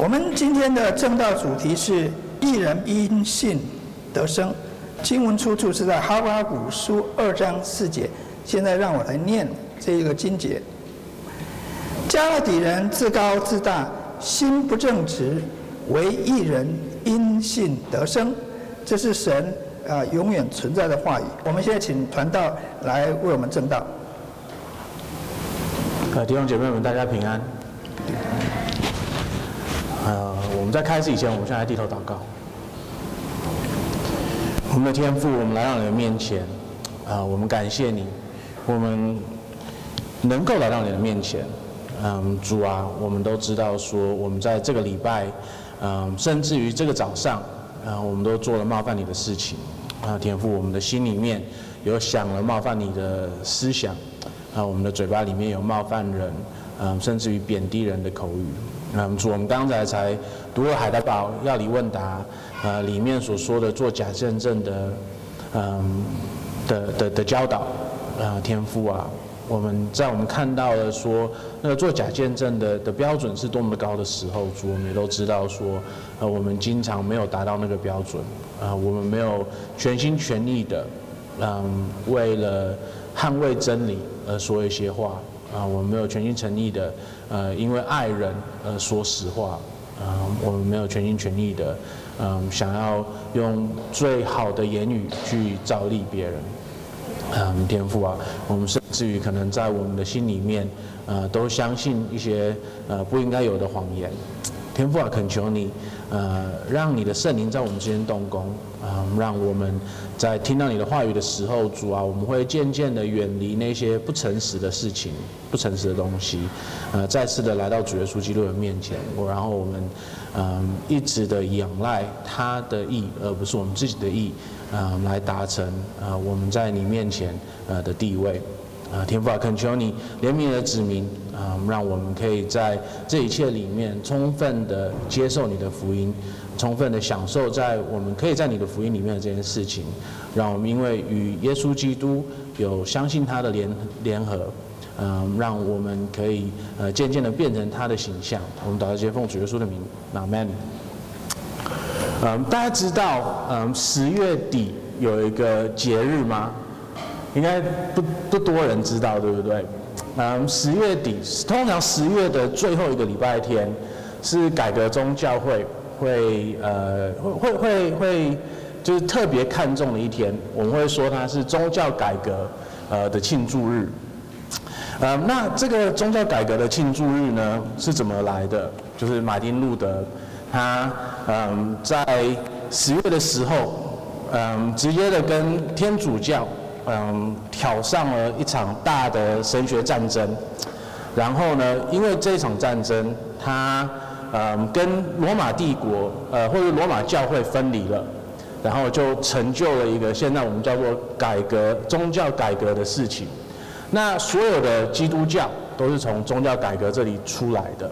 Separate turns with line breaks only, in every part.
我们今天的正道主题是“一人因信得生”，经文出处是在哈巴谷书二章四节。现在让我来念这一个经节：迦勒底人自高自大，心不正直，为一人因信得生。这是神啊永远存在的话语。我们现在请传道来为我们正道。
呃，弟兄姐妹们，大家平安。呃，我们在开始以前，我们现在低头祷告。我们的天父，我们来到你的面前，啊、我们感谢你，我们能够来到你的面前。嗯，主啊，我们都知道说，我们在这个礼拜，嗯，甚至于这个早上，啊，我们都做了冒犯你的事情。啊，天父，我们的心里面有想了冒犯你的思想，啊，我们的嘴巴里面有冒犯人，嗯，甚至于贬低人的口语。嗯，主，我们刚才才读了海德堡要理问答，呃，里面所说的做假见证的，嗯，的的的教导，啊，天赋啊，我们在我们看到了说那个做假见证的的标准是多么的高的时候，主，我们也都知道说，呃，我们经常没有达到那个标准，啊，我们没有全心全意的，嗯，为了捍卫真理而说一些话。啊，我们没有全心全意的，呃，因为爱人而说实话，呃，我们没有全心全意的，嗯、呃，想要用最好的言语去照例别人，嗯、呃，天赋啊，我们甚至于可能在我们的心里面，呃，都相信一些呃不应该有的谎言，天赋啊，恳求你，呃，让你的圣灵在我们之间动工，啊、呃，让我们。在听到你的话语的时候，主啊，我们会渐渐的远离那些不诚实的事情、不诚实的东西，呃，再次的来到主耶稣基督的面前，我然后我们，嗯、一直的仰赖他的意，而不是我们自己的意，啊、呃，来达成啊、呃、我们在你面前呃的地位，啊、天父啊，恳求你怜悯的子民，啊、让我们可以在这一切里面充分的接受你的福音。充分的享受在我们可以在你的福音里面的这件事情，让我们因为与耶稣基督有相信他的联联合，嗯，让我们可以呃渐渐的变成他的形象。我们祷告接奉主耶稣的名，阿门。嗯，大家知道嗯十月底有一个节日吗？应该不不多人知道，对不对？嗯，十月底通常十月的最后一个礼拜天是改革宗教会。会呃会会会会就是特别看重的一天，我们会说它是宗教改革呃的庆祝日。呃，那这个宗教改革的庆祝日呢是怎么来的？就是马丁路德他嗯在十月的时候嗯直接的跟天主教嗯挑上了一场大的神学战争，然后呢因为这场战争他。嗯，跟罗马帝国，呃，或者罗马教会分离了，然后就成就了一个现在我们叫做改革宗教改革的事情。那所有的基督教都是从宗教改革这里出来的。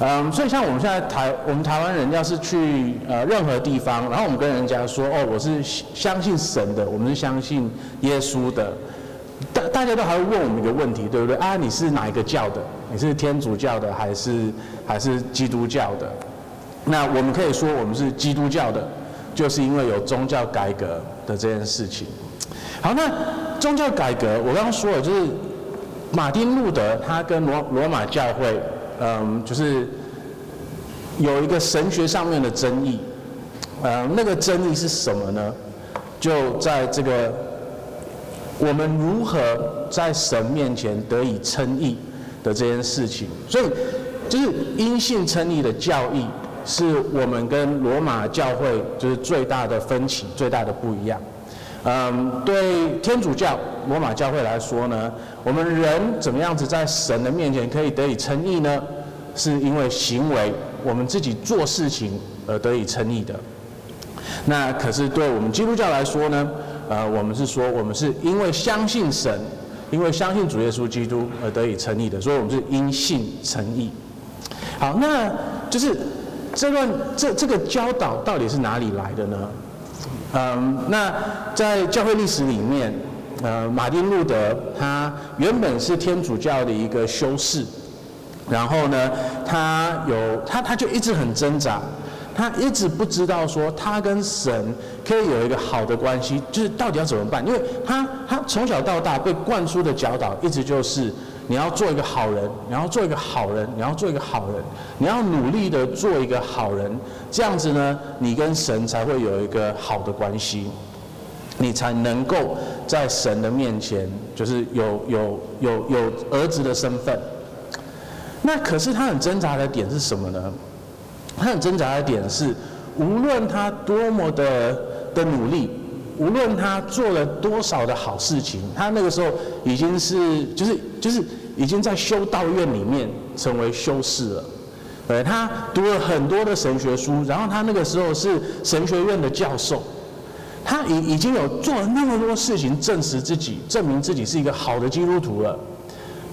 嗯，所以像我们现在台，我们台湾人要是去呃任何地方，然后我们跟人家说，哦，我是相信神的，我们是相信耶稣的。大大家都还会问我们一个问题，对不对？啊，你是哪一个教的？你是天主教的还是还是基督教的？那我们可以说我们是基督教的，就是因为有宗教改革的这件事情。好，那宗教改革，我刚刚说了，就是马丁路德他跟罗罗马教会，嗯，就是有一个神学上面的争议。嗯，那个争议是什么呢？就在这个。我们如何在神面前得以称义的这件事情，所以就是因信称义的教义，是我们跟罗马教会就是最大的分歧，最大的不一样。嗯，对天主教罗马教会来说呢，我们人怎么样子在神的面前可以得以称义呢？是因为行为，我们自己做事情而得以称义的。那可是对我们基督教来说呢？呃，我们是说，我们是因为相信神，因为相信主耶稣基督而得以称义的，所以我们是因信称义。好，那就是这段这这个教导到底是哪里来的呢？嗯，那在教会历史里面，呃，马丁路德他原本是天主教的一个修士，然后呢，他有他他就一直很挣扎，他一直不知道说他跟神可以有一个好的关系，就是到底要怎么办？因为他他从小到大被灌输的教导一直就是你要做一个好人，你要做一个好人，你要做一个好人，你要努力的做一个好人，这样子呢，你跟神才会有一个好的关系，你才能够在神的面前就是有有有有儿子的身份。那可是他很挣扎的点是什么呢？他很挣扎的点是，无论他多么的的努力，无论他做了多少的好事情，他那个时候已经是就是就是已经在修道院里面成为修士了。对，他读了很多的神学书，然后他那个时候是神学院的教授，他已已经有做了那么多事情，证实自己，证明自己是一个好的基督徒了。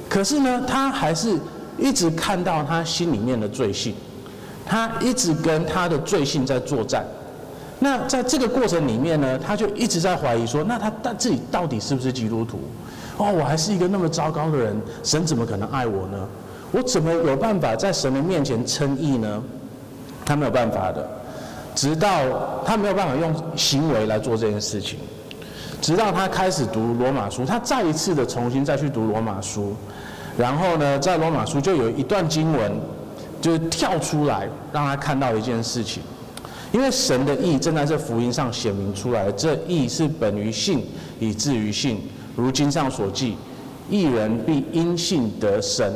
可是呢，他还是。一直看到他心里面的罪性，他一直跟他的罪性在作战。那在这个过程里面呢，他就一直在怀疑说：那他他自己到底是不是基督徒？哦，我还是一个那么糟糕的人，神怎么可能爱我呢？我怎么有办法在神的面前称义呢？他没有办法的。直到他没有办法用行为来做这件事情，直到他开始读罗马书，他再一次的重新再去读罗马书。然后呢，在罗马书就有一段经文，就是跳出来让他看到一件事情，因为神的义正在这福音上显明出来，这义是本于信，以至于信，如经上所记，义人必因信得生。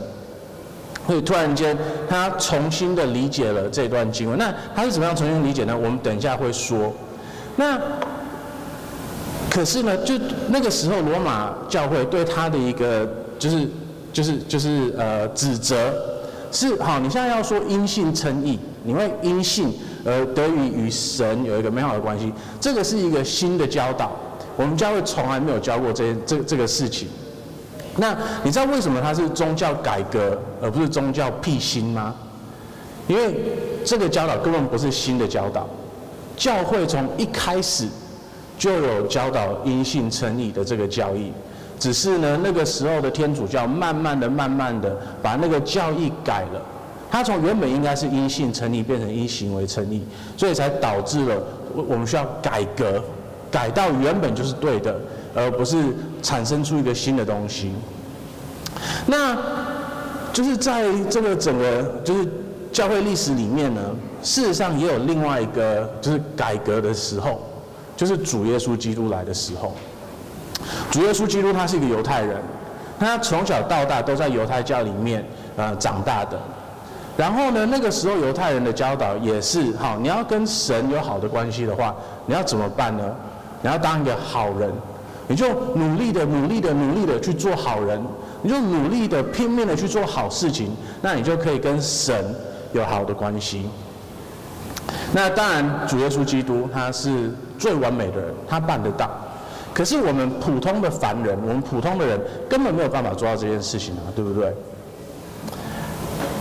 会突然间，他重新的理解了这段经文。那他是怎么样重新理解呢？我们等一下会说。那可是呢，就那个时候，罗马教会对他的一个就是。就是就是呃指责是好，你现在要说因信称义，你会因信而得以与神有一个美好的关系，这个是一个新的教导，我们教会从来没有教过这这这个事情。那你知道为什么它是宗教改革而不是宗教辟新吗？因为这个教导根本不是新的教导，教会从一开始就有教导因信称义的这个教义。只是呢，那个时候的天主教慢慢的、慢慢的把那个教义改了，它从原本应该是因信成立，变成因行为成立，所以才导致了我我们需要改革，改到原本就是对的，而不是产生出一个新的东西。那就是在这个整个就是教会历史里面呢，事实上也有另外一个就是改革的时候，就是主耶稣基督来的时候。主耶稣基督他是一个犹太人，他从小到大都在犹太教里面呃长大的。然后呢，那个时候犹太人的教导也是，好，你要跟神有好的关系的话，你要怎么办呢？你要当一个好人，你就努力的、努力的、努力的去做好人，你就努力的、拼命的去做好事情，那你就可以跟神有好的关系。那当然，主耶稣基督他是最完美的人，他办得到。可是我们普通的凡人，我们普通的人根本没有办法做到这件事情啊，对不对？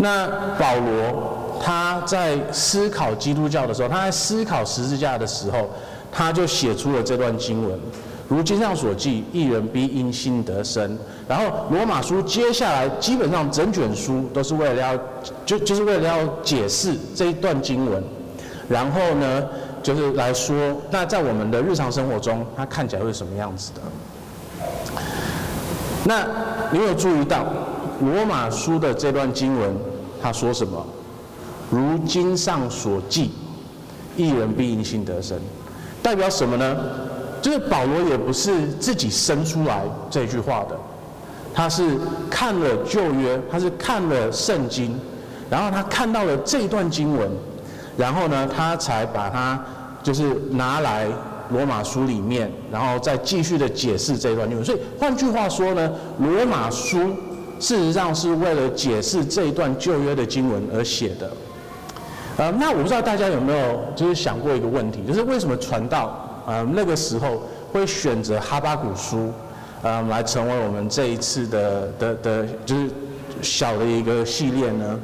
那保罗他在思考基督教的时候，他在思考十字架的时候，他就写出了这段经文，如经上所记，一人必因信得生。然后罗马书接下来基本上整卷书都是为了要就就是为了要解释这一段经文，然后呢，就是来说，那在我们的日常生活中，它看起来会是什么样子的？那你有注意到罗马书的这段经文，他说什么？如经上所记，一人必因信得生，代表什么呢？就是保罗也不是自己生出来这句话的，他是看了旧约，他是看了圣经，然后他看到了这段经文。然后呢，他才把它就是拿来罗马书里面，然后再继续的解释这段经文。所以换句话说呢，罗马书事实上是为了解释这一段旧约的经文而写的。呃，那我不知道大家有没有就是想过一个问题，就是为什么传道呃那个时候会选择哈巴谷书，呃来成为我们这一次的的的，就是小的一个系列呢？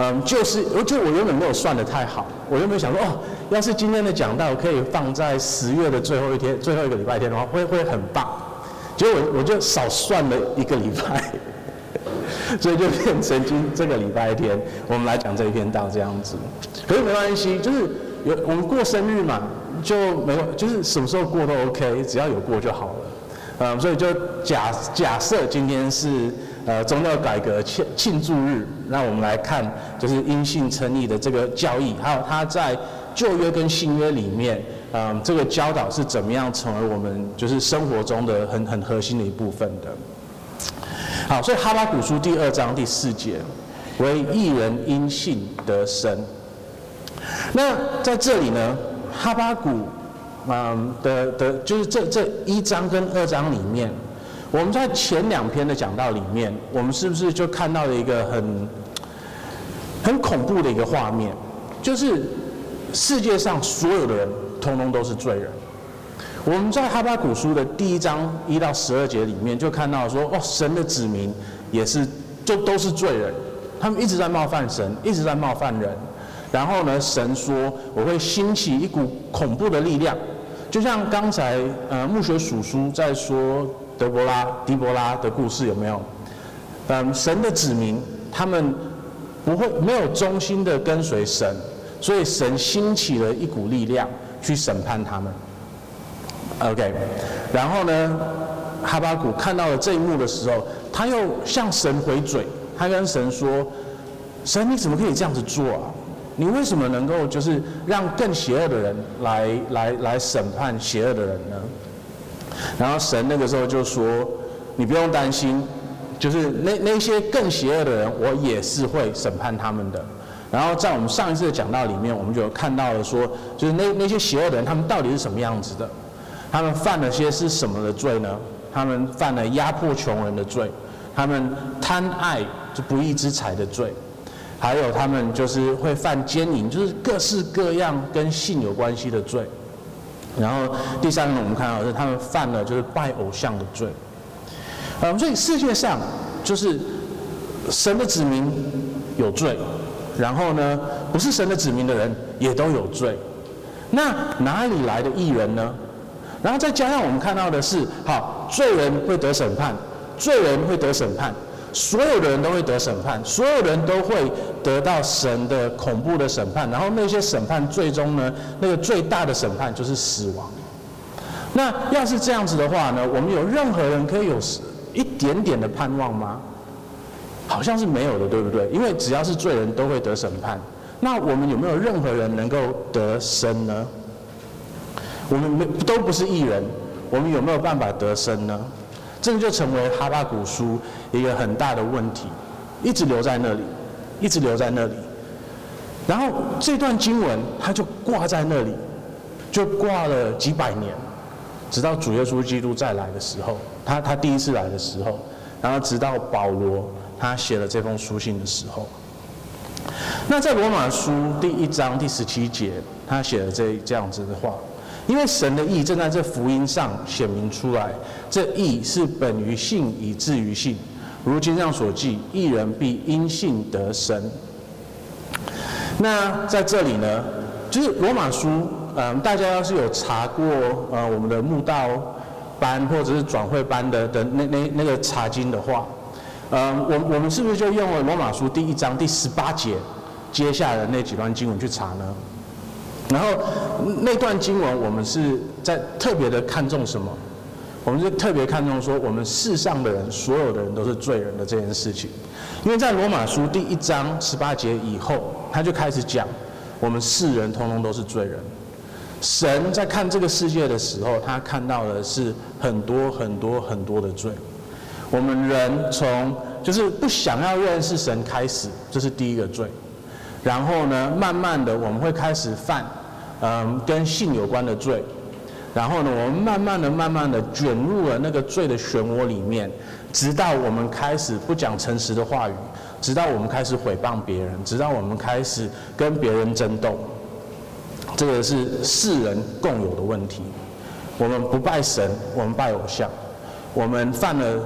嗯，就是我，就我原本没有算得太好，我原本想说，哦，要是今天的讲道可以放在十月的最后一天，最后一个礼拜天的话，会会很棒。结果我我就少算了一个礼拜。所以就变成今这个礼拜天，我们来讲这一篇道这样子。可是没关系，就是有我们过生日嘛，就没有，就是什么时候过都 OK，只要有过就好了。嗯，所以就假假设今天是呃宗教改革庆庆祝日，那我们来看就是因信称义的这个教义，还有他在旧约跟新约里面，嗯，这个教导是怎么样成为我们就是生活中的很很核心的一部分的。好，所以哈巴谷书第二章第四节，为一人因信得生。那在这里呢，哈巴谷，嗯的的，就是这这一章跟二章里面，我们在前两篇的讲道里面，我们是不是就看到了一个很很恐怖的一个画面？就是世界上所有的人，通通都是罪人。我们在哈巴谷书的第一章一到十二节里面就看到说，哦，神的子民也是就都是罪人，他们一直在冒犯神，一直在冒犯人。然后呢，神说我会兴起一股恐怖的力量，就像刚才呃牧学叔叔在说德伯拉、狄伯拉的故事有没有？嗯，神的子民他们不会没有忠心的跟随神，所以神兴起了一股力量去审判他们。OK，然后呢，哈巴谷看到了这一幕的时候，他又向神回嘴，他跟神说：“神，你怎么可以这样子做啊？你为什么能够就是让更邪恶的人来来来审判邪恶的人呢？”然后神那个时候就说：“你不用担心，就是那那些更邪恶的人，我也是会审判他们的。”然后在我们上一次的讲道里面，我们就看到了说，就是那那些邪恶的人，他们到底是什么样子的？他们犯了些是什么的罪呢？他们犯了压迫穷人的罪，他们贪爱就不义之财的罪，还有他们就是会犯奸淫，就是各式各样跟性有关系的罪。然后第三个我们看到是他们犯了就是拜偶像的罪。嗯，所以世界上就是神的子民有罪，然后呢，不是神的子民的人也都有罪。那哪里来的义人呢？然后再加上我们看到的是，好，罪人会得审判，罪人会得审判，所有的人都会得审判，所有人都会得到神的恐怖的审判。然后那些审判最终呢，那个最大的审判就是死亡。那要是这样子的话呢，我们有任何人可以有一点点的盼望吗？好像是没有的，对不对？因为只要是罪人都会得审判。那我们有没有任何人能够得生呢？我们没都不是义人，我们有没有办法得生呢？这个就成为哈巴古书一个很大的问题，一直留在那里，一直留在那里。然后这段经文它就挂在那里，就挂了几百年，直到主耶稣基督再来的时候，他他第一次来的时候，然后直到保罗他写了这封书信的时候。那在罗马书第一章第十七节，他写了这这样子的话。因为神的意正在这福音上显明出来，这意是本于信以至于信，如经上所记，一人必因信得生。那在这里呢，就是罗马书，嗯，大家要是有查过呃我们的慕道班或者是转会班的的那那那个查经的话，嗯，我我们是不是就用了罗马书第一章第十八节接下来的那几段经文去查呢？然后那段经文，我们是在特别的看重什么？我们是特别看重说，我们世上的人，所有的人都是罪人的这件事情。因为在罗马书第一章十八节以后，他就开始讲，我们世人通通都是罪人。神在看这个世界的时候，他看到的是很多很多很多的罪。我们人从就是不想要认识神开始，这是第一个罪。然后呢，慢慢的我们会开始犯。嗯，跟性有关的罪，然后呢，我们慢慢的、慢慢的卷入了那个罪的漩涡里面，直到我们开始不讲诚实的话语，直到我们开始诽谤别人，直到我们开始跟别人争斗。这个是世人共有的问题。我们不拜神，我们拜偶像，我们犯了。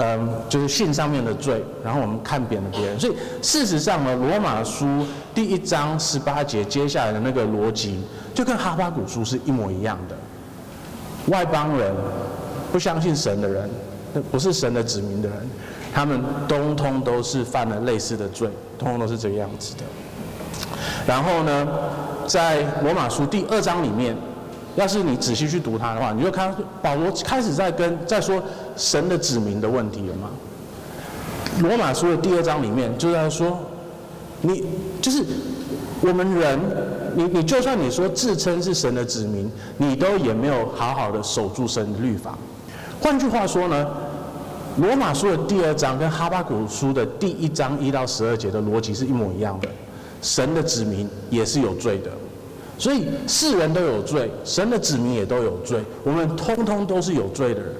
嗯，就是信上面的罪，然后我们看扁了别人，所以事实上呢，罗马书第一章十八节接下来的那个逻辑，就跟哈巴谷书是一模一样的。外邦人，不相信神的人，不是神的子民的人，他们通通都是犯了类似的罪，通通都是这个样子的。然后呢，在罗马书第二章里面，要是你仔细去读它的话，你就看保罗开始在跟在说神的子民的问题了吗。罗马书的第二章里面就在说，你就是我们人，你你就算你说自称是神的子民，你都也没有好好的守住神的律法。换句话说呢，罗马书的第二章跟哈巴谷书的第一章一到十二节的逻辑是一模一样的。神的子民也是有罪的，所以世人都有罪，神的子民也都有罪，我们通通都是有罪的人。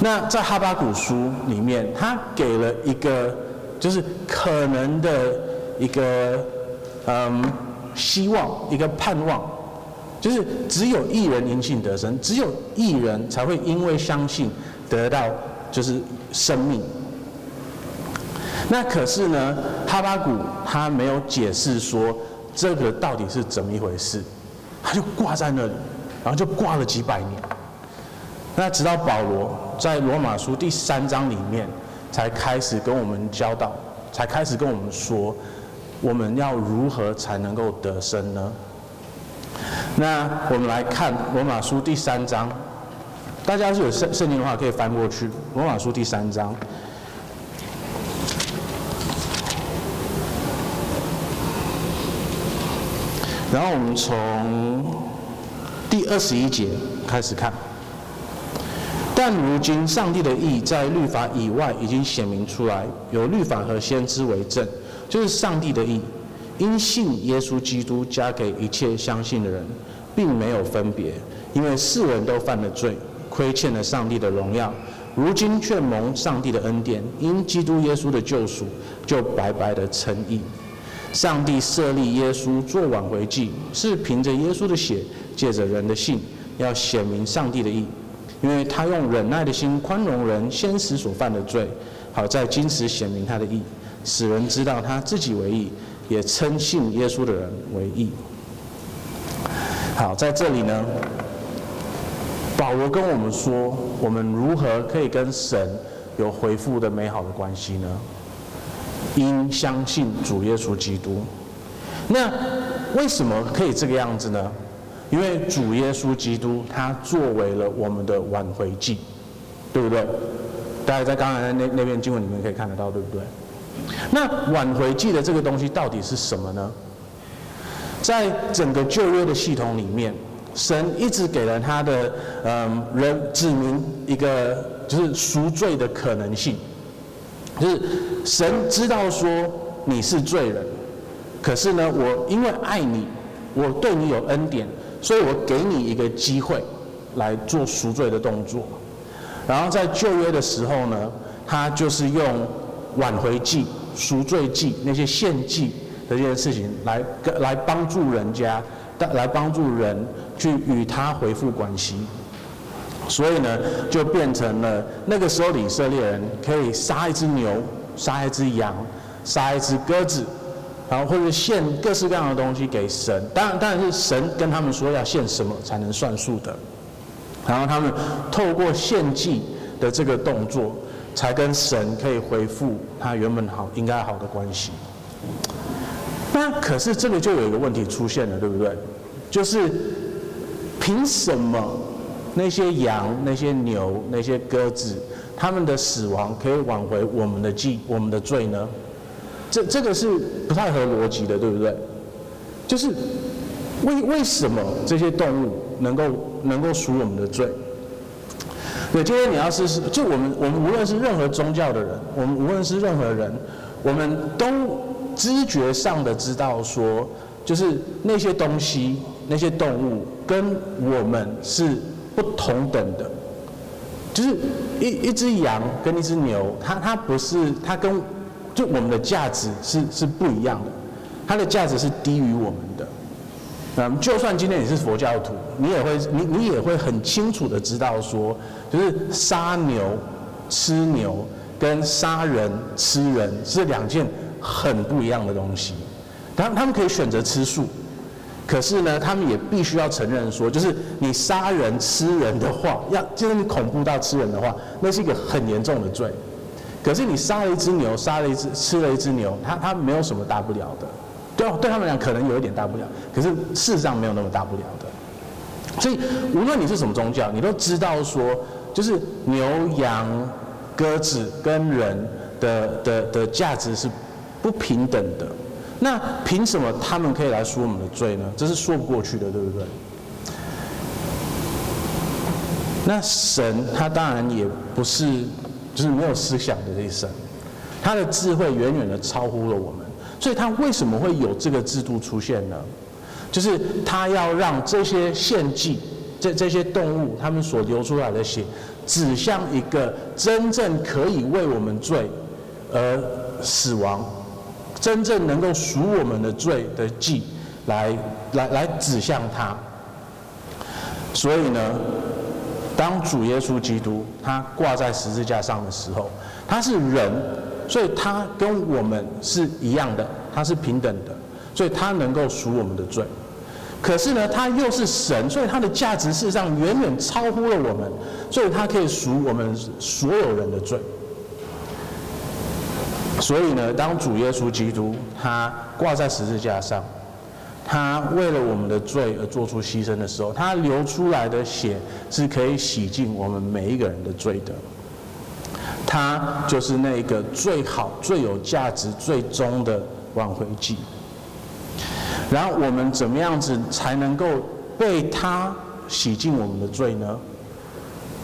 那在哈巴谷书里面，他给了一个就是可能的一个嗯希望，一个盼望，就是只有一人因信得生，只有一人才会因为相信得到就是生命。那可是呢，哈巴谷他没有解释说这个到底是怎么一回事，他就挂在那里，然后就挂了几百年。那直到保罗在罗马书第三章里面，才开始跟我们教导，才开始跟我们说，我们要如何才能够得生呢？那我们来看罗马书第三章，大家是有圣圣经的话可以翻过去，罗马书第三章。然后我们从第二十一节开始看。但如今，上帝的意在律法以外已经显明出来，有律法和先知为证，就是上帝的意，因信耶稣基督加给一切相信的人，并没有分别，因为世人都犯了罪，亏欠了上帝的荣耀，如今却蒙上帝的恩典，因基督耶稣的救赎，就白白的称义。上帝设立耶稣做挽回祭，是凭着耶稣的血，借着人的信，要显明上帝的义。因为他用忍耐的心宽容人先时所犯的罪，好在今时显明他的义，使人知道他自己为义，也称信耶稣的人为义。好，在这里呢，保罗跟我们说，我们如何可以跟神有回复的美好的关系呢？因相信主耶稣基督。那为什么可以这个样子呢？因为主耶稣基督他作为了我们的挽回祭，对不对？大家在刚才那那篇经文里面可以看得到，对不对？那挽回祭的这个东西到底是什么呢？在整个旧约的系统里面，神一直给了他的嗯人子民一个就是赎罪的可能性，就是神知道说你是罪人，可是呢，我因为爱你，我对你有恩典。所以我给你一个机会来做赎罪的动作，然后在旧约的时候呢，他就是用挽回祭、赎罪祭那些献祭的这件事情来来帮助人家，来帮助人去与他恢复关系。所以呢，就变成了那个时候以色列人可以杀一只牛、杀一只羊、杀一只鸽子。然后或者献各式各样的东西给神，当然当然是神跟他们说要献什么才能算数的。然后他们透过献祭的这个动作，才跟神可以恢复他原本好应该好的关系。那可是这个就有一个问题出现了，对不对？就是凭什么那些羊、那些牛、那些鸽子，他们的死亡可以挽回我们的祭、我们的罪呢？这这个是不太合逻辑的，对不对？就是为为什么这些动物能够能够赎我们的罪？对，今天你要是是，就我们我们无论是任何宗教的人，我们无论是任何人，我们都知觉上的知道说，就是那些东西、那些动物跟我们是不同等的，就是一一只羊跟一只牛，它它不是它跟。就我们的价值是是不一样的，它的价值是低于我们的。嗯，就算今天你是佛教徒，你也会你你也会很清楚的知道说，就是杀牛吃牛跟杀人吃人是两件很不一样的东西。他他们可以选择吃素，可是呢，他们也必须要承认说，就是你杀人吃人的话，要就是你恐怖到吃人的话，那是一个很严重的罪。可是你杀了一只牛，杀了一只，吃了一只牛，它它没有什么大不了的。对，对他们俩可能有一点大不了，可是事实上没有那么大不了的。所以无论你是什么宗教，你都知道说，就是牛羊、鸽子跟人的的的价值是不平等的。那凭什么他们可以来赎我们的罪呢？这是说不过去的，对不对？那神他当然也不是就是没有思想的这一生，他的智慧远远的超乎了我们。所以他为什么会有这个制度出现呢？就是他要让这些献祭，这这些动物，他们所流出来的血，指向一个真正可以为我们罪而死亡，真正能够赎我们的罪的祭，来来来指向他。所以呢，当主耶稣基督他挂在十字架上的时候，他是人。所以他跟我们是一样的，他是平等的，所以他能够赎我们的罪。可是呢，他又是神，所以他的价值事实上远远超乎了我们，所以他可以赎我们所有人的罪。所以呢，当主耶稣基督他挂在十字架上，他为了我们的罪而做出牺牲的时候，他流出来的血是可以洗净我们每一个人的罪的。他就是那个最好、最有价值、最终的挽回祭。然后我们怎么样子才能够被他洗净我们的罪呢？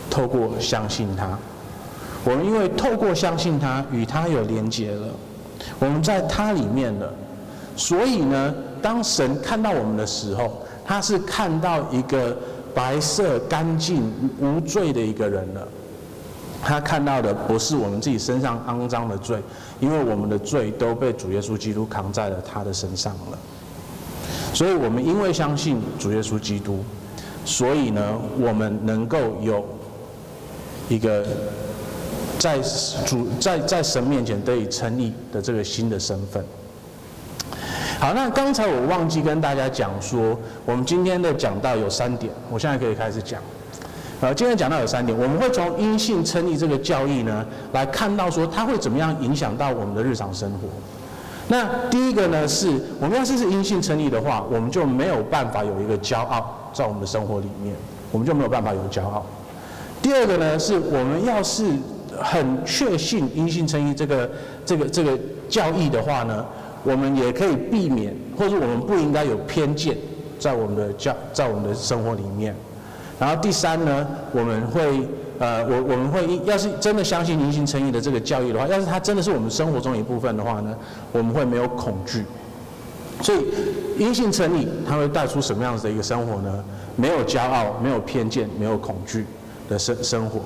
透过相信他。我们因为透过相信他，与他有连结了，我们在他里面了。所以呢，当神看到我们的时候，他是看到一个白色、干净、无罪的一个人了。他看到的不是我们自己身上肮脏的罪，因为我们的罪都被主耶稣基督扛在了他的身上了。所以，我们因为相信主耶稣基督，所以呢，我们能够有一个在主在在神面前得以称义的这个新的身份。好，那刚才我忘记跟大家讲说，我们今天的讲到有三点，我现在可以开始讲。呃，今天讲到有三点，我们会从阴性称义这个教义呢，来看到说它会怎么样影响到我们的日常生活。那第一个呢，是我们要是是阴性称义的话，我们就没有办法有一个骄傲在我们的生活里面，我们就没有办法有骄傲。第二个呢，是我们要是很确信阴性称义这个这个这个教义的话呢，我们也可以避免，或者我们不应该有偏见在我们的教在我们的生活里面。然后第三呢，我们会呃，我我们会要是真的相信因信称义的这个教义的话，要是它真的是我们生活中一部分的话呢，我们会没有恐惧。所以因信称义，它会带出什么样子的一个生活呢？没有骄傲，没有偏见，没有恐惧的生生活。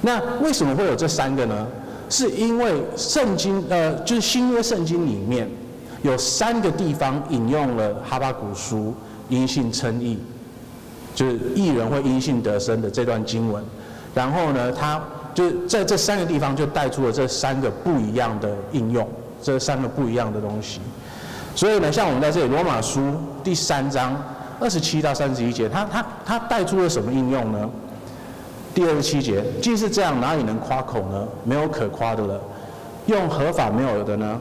那为什么会有这三个呢？是因为圣经呃，就是新约圣经里面有三个地方引用了哈巴谷书因信称义。就是义人会因信得生的这段经文，然后呢，他就在这三个地方就带出了这三个不一样的应用，这三个不一样的东西。所以呢，像我们在这里罗马书第三章二十七到三十一节，他他他带出了什么应用呢？第二十七节，既是这样，哪里能夸口呢？没有可夸的了。用何法没有的呢？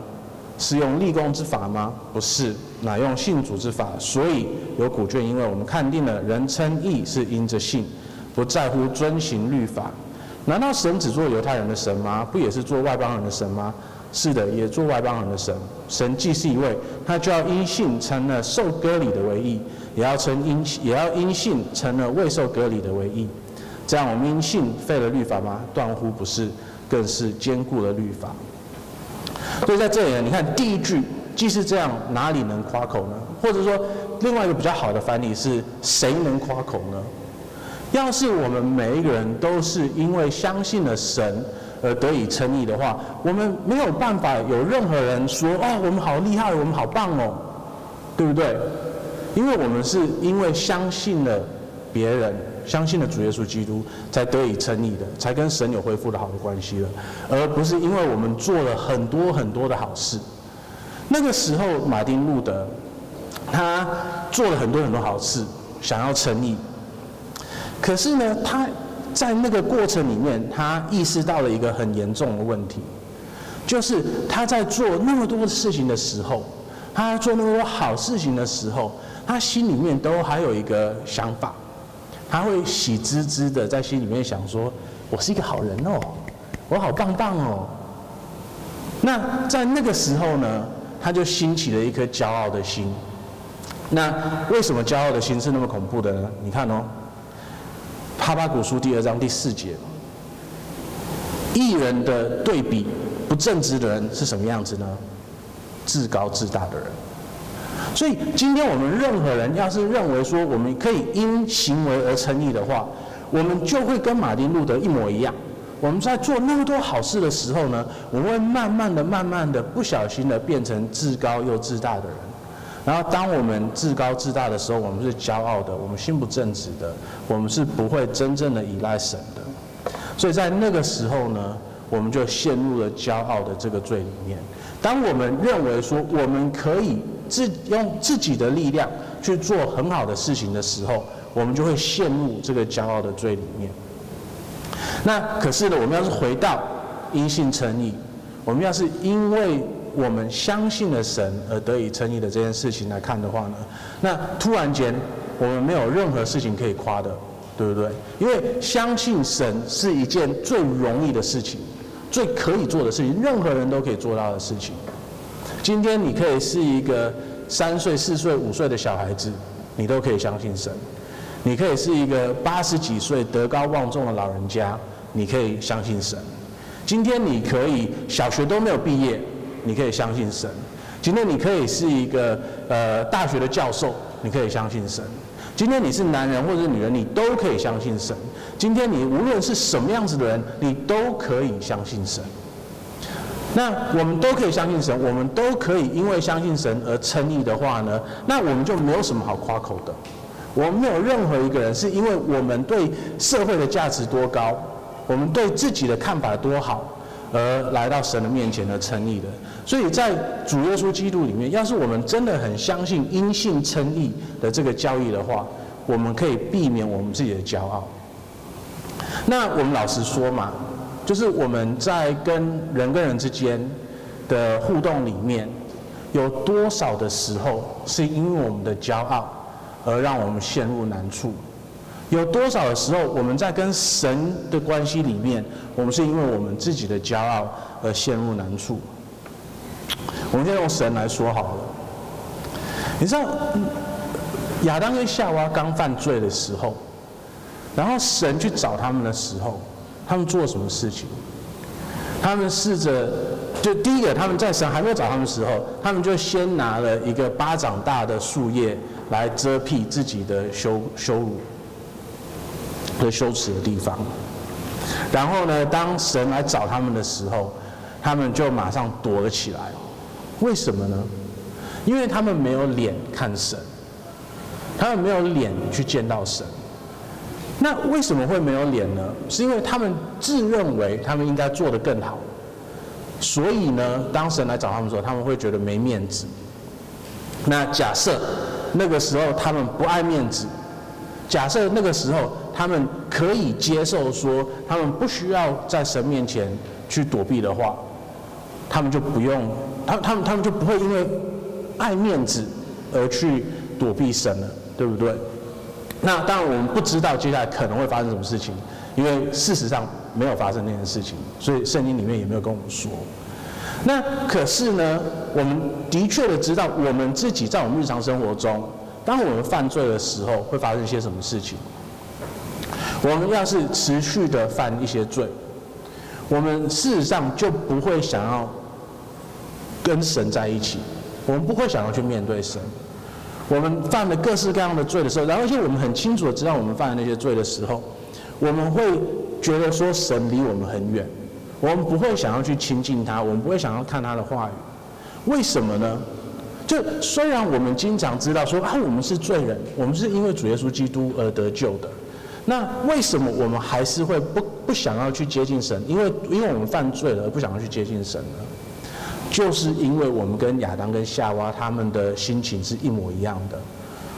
是用立功之法吗？不是，乃用信主之法。所以有古卷，因为我们看定了，人称义是因着信，不在乎遵行律法。难道神只做犹太人的神吗？不也是做外邦人的神吗？是的，也做外邦人的神。神既是一位，他就要因信成了受割礼的为义，也要称因也要因信成了未受割礼的为义。这样我们因信废了律法吗？断乎不是，更是坚固了律法。所以在这里呢，你看第一句，既是这样，哪里能夸口呢？或者说，另外一个比较好的翻译是，谁能夸口呢？要是我们每一个人都是因为相信了神而得以称义的话，我们没有办法有任何人说，哦，我们好厉害，我们好棒哦，对不对？因为我们是因为相信了别人。相信了主耶稣基督，才得以称义的，才跟神有恢复的好的关系了，而不是因为我们做了很多很多的好事。那个时候，马丁路德他做了很多很多好事，想要称义。可是呢，他在那个过程里面，他意识到了一个很严重的问题，就是他在做那么多事情的时候，他做那么多好事情的时候，他心里面都还有一个想法，他会喜滋滋的在心里面想说：“我是一个好人哦，我好棒棒哦。”那在那个时候呢，他就兴起了一颗骄傲的心。那为什么骄傲的心是那么恐怖的呢？你看哦，《哈巴古书》第二章第四节，艺人的对比，不正直的人是什么样子呢？自高自大的人。所以今天我们任何人要是认为说我们可以因行为而称义的话，我们就会跟马丁路德一模一样。我们在做那么多好事的时候呢，我们会慢慢的、慢慢的、不小心的变成自高又自大的人。然后，当我们自高自大的时候，我们是骄傲的，我们心不正直的，我们是不会真正的依赖神的。所以在那个时候呢，我们就陷入了骄傲的这个罪里面。当我们认为说我们可以自用自己的力量去做很好的事情的时候，我们就会陷入这个骄傲的罪里面。那可是呢，我们要是回到因信称义，我们要是因为我们相信了神而得以称义的这件事情来看的话呢，那突然间我们没有任何事情可以夸的，对不对？因为相信神是一件最容易的事情，最可以做的事情，任何人都可以做到的事情。今天你可以是一个三岁、四岁、五岁的小孩子，你都可以相信神。你可以是一个八十几岁德高望重的老人家，你可以相信神。今天你可以小学都没有毕业，你可以相信神。今天你可以是一个呃大学的教授，你可以相信神。今天你是男人或者女人，你都可以相信神。今天你无论是什么样子的人，你都可以相信神。那我们都可以相信神，我们都可以因为相信神而称义的话呢，那我们就没有什么好夸口的。我们没有任何一个人是因为我们对社会的价值多高，我们对自己的看法多好，而来到神的面前而称义的。所以在主耶稣基督里面，要是我们真的很相信因信称义的这个教义的话，我们可以避免我们自己的骄傲。那我们老实说嘛，就是我们在跟人跟人之间的互动里面，有多少的时候是因为我们的骄傲？而让我们陷入难处，有多少的时候，我们在跟神的关系里面，我们是因为我们自己的骄傲而陷入难处。我们先用神来说好了。你知道，亚当跟夏娃刚犯罪的时候，然后神去找他们的时候，他们做什么事情？他们试着，就第一个，他们在神还没有找他们的时候，他们就先拿了一个巴掌大的树叶。来遮蔽自己的羞羞辱和羞耻的地方，然后呢，当神来找他们的时候，他们就马上躲了起来。为什么呢？因为他们没有脸看神，他们没有脸去见到神。那为什么会没有脸呢？是因为他们自认为他们应该做得更好，所以呢，当神来找他们的时候，他们会觉得没面子。那假设。那个时候他们不爱面子。假设那个时候他们可以接受说，他们不需要在神面前去躲避的话，他们就不用，他他们他们就不会因为爱面子而去躲避神了，对不对？那当然我们不知道接下来可能会发生什么事情，因为事实上没有发生那件事情，所以圣经里面也没有跟我们说。那可是呢，我们的确的知道，我们自己在我们日常生活中，当我们犯罪的时候，会发生一些什么事情。我们要是持续的犯一些罪，我们事实上就不会想要跟神在一起，我们不会想要去面对神。我们犯了各式各样的罪的时候，然后而且我们很清楚的知道我们犯的那些罪的时候，我们会觉得说神离我们很远。我们不会想要去亲近他，我们不会想要看他的话语，为什么呢？就虽然我们经常知道说啊，我们是罪人，我们是因为主耶稣基督而得救的，那为什么我们还是会不不想要去接近神？因为因为我们犯罪了而不想要去接近神呢？就是因为我们跟亚当跟夏娃他们的心情是一模一样的，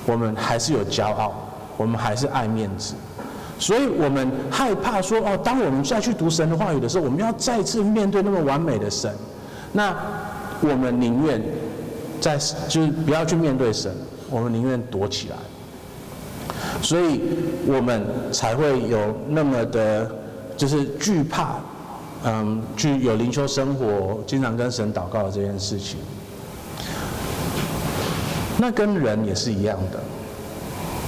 我们还是有骄傲，我们还是爱面子。所以我们害怕说哦，当我们再去读神的话语的时候，我们要再次面对那么完美的神，那我们宁愿在就是不要去面对神，我们宁愿躲起来。所以我们才会有那么的，就是惧怕，嗯，去有灵修生活，经常跟神祷告的这件事情。那跟人也是一样的，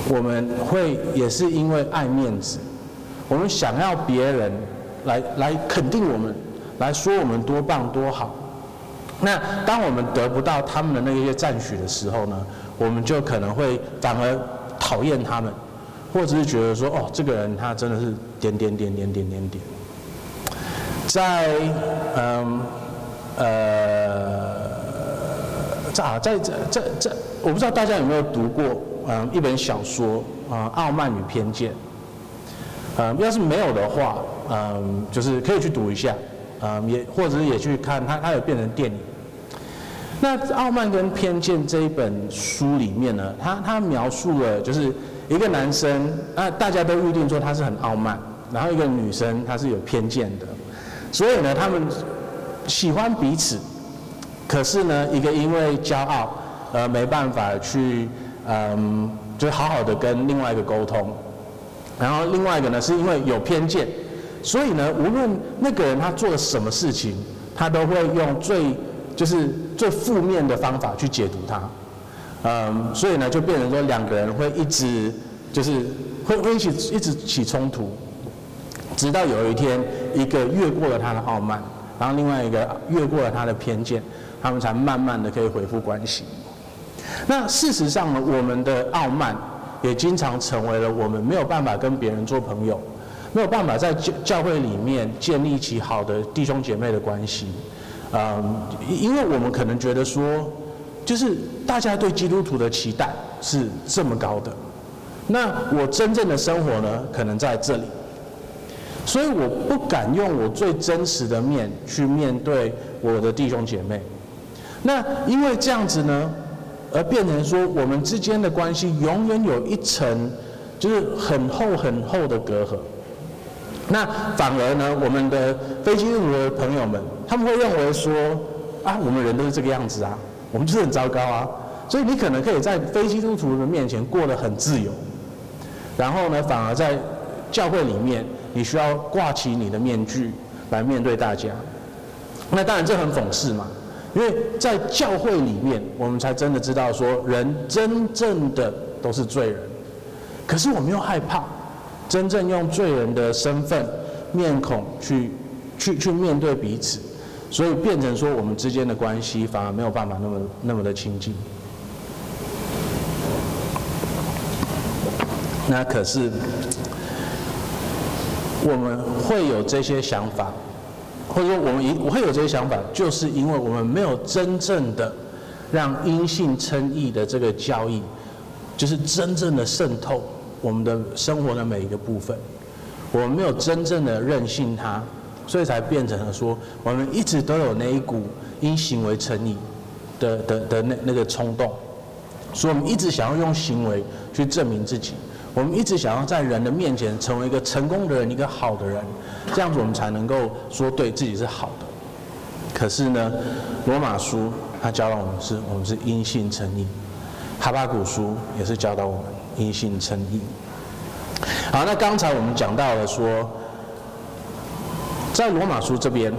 我们会也是因为爱面子，我们想要别人来来肯定我们，来说我们多棒多好。那当我们得不到他们的那些赞许的时候呢，我们就可能会反而讨厌他们，或者是觉得说，哦，这个人他真的是点点点点点点点。在嗯呃，在在这这这，我不知道大家有没有读过嗯一本小说啊，《傲慢与偏见》。嗯，要是没有的话，嗯，就是可以去读一下，嗯，也或者是也去看它，它有变成电影。那《傲慢跟偏见》这一本书里面呢，他他描述了就是一个男生，那大家都预定说他是很傲慢，然后一个女生她是有偏见的，所以呢，他们喜欢彼此，可是呢，一个因为骄傲而没办法去，嗯，就好好的跟另外一个沟通，然后另外一个呢，是因为有偏见，所以呢，无论那个人他做了什么事情，他都会用最就是最负面的方法去解读他，嗯，所以呢，就变成说两个人会一直就是会会一起一直起冲突，直到有一天一个越过了他的傲慢，然后另外一个越过了他的偏见，他们才慢慢的可以恢复关系。那事实上呢，我们的傲慢也经常成为了我们没有办法跟别人做朋友，没有办法在教教会里面建立起好的弟兄姐妹的关系。嗯，因为我们可能觉得说，就是大家对基督徒的期待是这么高的，那我真正的生活呢，可能在这里，所以我不敢用我最真实的面去面对我的弟兄姐妹。那因为这样子呢，而变成说我们之间的关系永远有一层，就是很厚很厚的隔阂。那反而呢，我们的非基督徒的朋友们，他们会认为说，啊，我们人都是这个样子啊，我们就是很糟糕啊，所以你可能可以在非基督徒的面前过得很自由，然后呢，反而在教会里面，你需要挂起你的面具来面对大家。那当然这很讽刺嘛，因为在教会里面，我们才真的知道说，人真正的都是罪人，可是我们又害怕。真正用罪人的身份、面孔去、去、去面对彼此，所以变成说我们之间的关系反而没有办法那么、那么的亲近。那可是我们会有这些想法，或者说我们一我会有这些想法，就是因为我们没有真正的让因信称义的这个交易，就是真正的渗透。我们的生活的每一个部分，我们没有真正的任性它，所以才变成了说，我们一直都有那一股因行为称义的的的那那个冲动，所以我们一直想要用行为去证明自己，我们一直想要在人的面前成为一个成功的人，一个好的人，这样子我们才能够说对自己是好的。可是呢，罗马书它教导我们是，我们是因信称义，哈巴谷书也是教导我们。因信称义。好，那刚才我们讲到了说，在罗马书这边，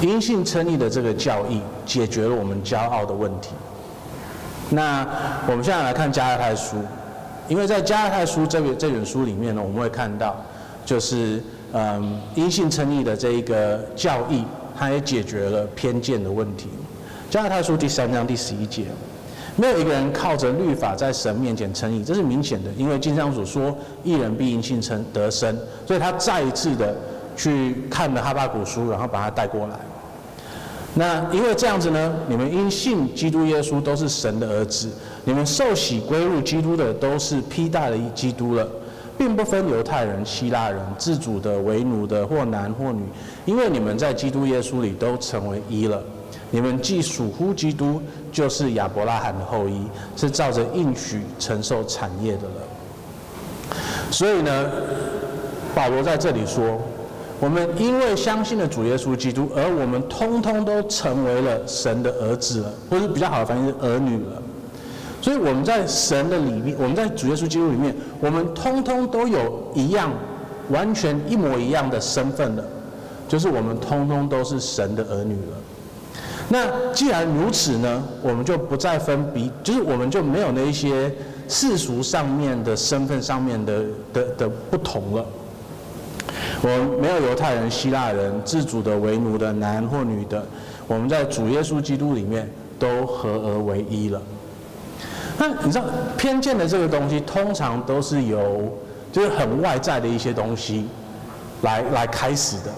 因信称义的这个教义解决了我们骄傲的问题。那我们现在来看加拉太书，因为在加拉太书这本这本书里面呢，我们会看到，就是嗯，因信称义的这一个教义，它也解决了偏见的问题。加拉太书第三章第十一节。没有一个人靠着律法在神面前称义，这是明显的，因为经上所说，一人必因信称得生，所以他再一次的去看了哈巴谷书，然后把它带过来。那因为这样子呢，你们因信基督耶稣都是神的儿子，你们受洗归入基督的都是披戴了基督了，并不分犹太人、希腊人、自主的、为奴的，或男或女，因为你们在基督耶稣里都成为一了。你们既属乎基督，就是亚伯拉罕的后裔，是照着应许承受产业的了。所以呢，保罗在这里说，我们因为相信了主耶稣基督，而我们通通都成为了神的儿子了，或者比较好的翻译是儿女了。所以我们在神的里面，我们在主耶稣基督里面，我们通通都有一样，完全一模一样的身份了，就是我们通通都是神的儿女了。那既然如此呢，我们就不再分彼，就是我们就没有那一些世俗上面的身份上面的的的不同了。我没有犹太人、希腊人、自主的、为奴的、男或女的，我们在主耶稣基督里面都合而为一了。那你知道偏见的这个东西，通常都是由就是很外在的一些东西来来开始的，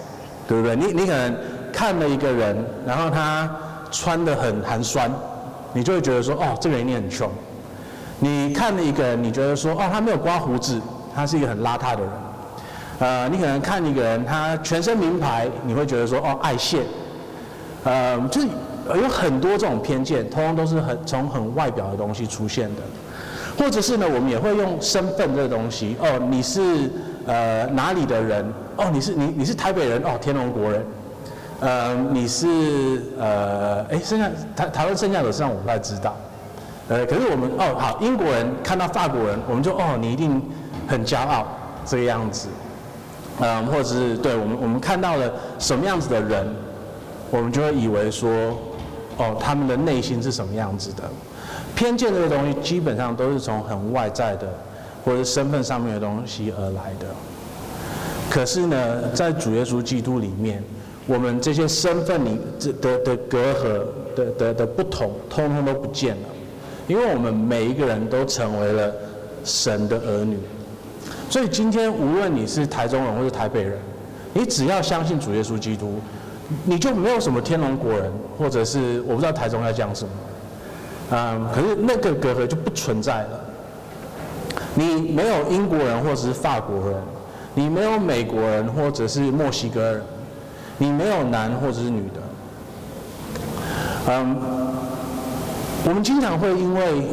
对不对？你你可能看了一个人，然后他穿得很寒酸，你就会觉得说，哦，这个人一定很穷。你看了一个人，你觉得说，哦，他没有刮胡子，他是一个很邋遢的人。呃，你可能看一个人，他全身名牌，你会觉得说，哦，爱现。呃，就是有很多这种偏见，通通都是很从很外表的东西出现的，或者是呢，我们也会用身份这个东西，哦，你是呃哪里的人？哦，你是你你是台北人？哦，天龙国人。呃，你是呃，哎，剩下台台湾剩下的，实际上我不太知道。呃，可是我们哦，好，英国人看到法国人，我们就哦，你一定很骄傲这个样子。嗯，或者是对我们，我们看到了什么样子的人，我们就会以为说，哦，他们的内心是什么样子的。偏见这个东西，基本上都是从很外在的，或者身份上面的东西而来的。可是呢，在主耶稣基督里面，我们这些身份里这的的隔阂的的的不同，通通都不见了，因为我们每一个人都成为了神的儿女。所以今天无论你是台中人或是台北人，你只要相信主耶稣基督，你就没有什么天龙国人，或者是我不知道台中在讲什么，嗯，可是那个隔阂就不存在了。你没有英国人或者是法国人，你没有美国人或者是墨西哥人，你没有男或者是女的，嗯，我们经常会因为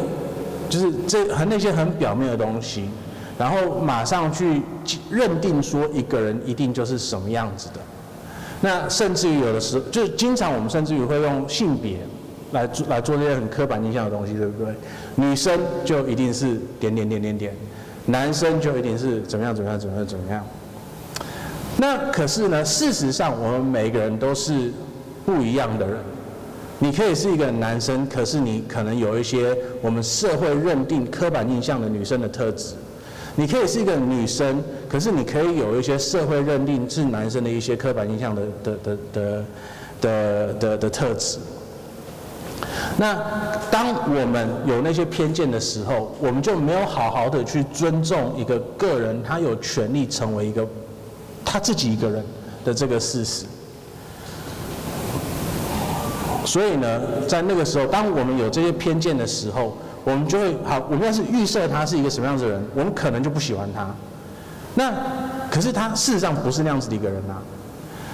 就是这和那些很表面的东西。然后马上去认定说一个人一定就是什么样子的，那甚至于有的时候，就是经常我们甚至于会用性别来做来做这些很刻板印象的东西，对不对？女生就一定是点点点点点，男生就一定是怎么样怎么样怎么样怎么样。那可是呢，事实上我们每一个人都是不一样的人。你可以是一个男生，可是你可能有一些我们社会认定刻板印象的女生的特质。你可以是一个女生，可是你可以有一些社会认定是男生的一些刻板印象的的的的的的的特质。那当我们有那些偏见的时候，我们就没有好好的去尊重一个个人，他有权利成为一个他自己一个人的这个事实。所以呢，在那个时候，当我们有这些偏见的时候，我们就会好，我们要是预设他是一个什么样子的人，我们可能就不喜欢他。那可是他事实上不是那样子的一个人呐、啊。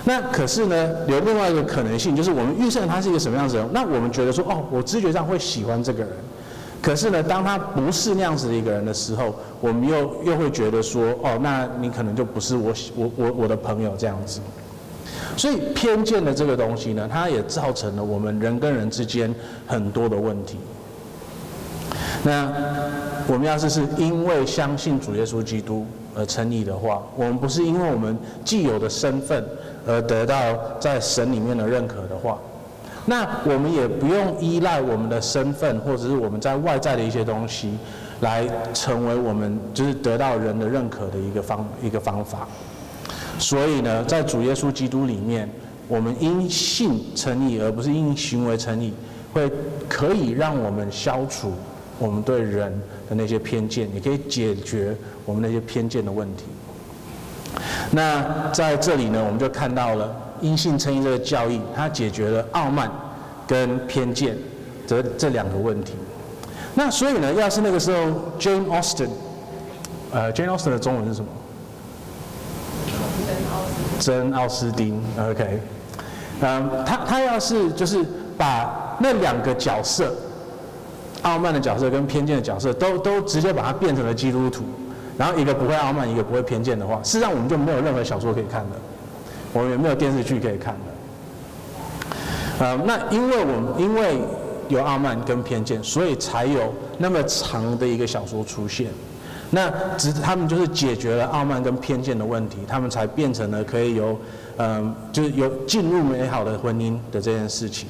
那可是呢，有另外一个可能性，就是我们预设他是一个什么样子的人，那我们觉得说，哦，我直觉上会喜欢这个人。可是呢，当他不是那样子的一个人的时候，我们又又会觉得说，哦，那你可能就不是我我我我的朋友这样子。所以偏见的这个东西呢，它也造成了我们人跟人之间很多的问题。那我们要是是因为相信主耶稣基督而称义的话，我们不是因为我们既有的身份而得到在神里面的认可的话，那我们也不用依赖我们的身份或者是我们在外在的一些东西来成为我们就是得到人的认可的一个方一个方法。所以呢，在主耶稣基督里面，我们因信称义，而不是因行为称义，会可以让我们消除。我们对人的那些偏见，也可以解决我们那些偏见的问题。那在这里呢，我们就看到了因性称义这个教义，它解决了傲慢跟偏见这这两个问题。那所以呢，要是那个时候 Jane Austen，呃，Jane Austen 的中文是什么？珍奥斯汀。OK，嗯，他他要是就是把那两个角色。傲慢的角色跟偏见的角色都都直接把它变成了基督徒，然后一个不会傲慢，一个不会偏见的话，事实上我们就没有任何小说可以看了。我们也没有电视剧可以看了。呃，那因为我们因为有傲慢跟偏见，所以才有那么长的一个小说出现。那只他们就是解决了傲慢跟偏见的问题，他们才变成了可以有，嗯、就是有进入美好的婚姻的这件事情。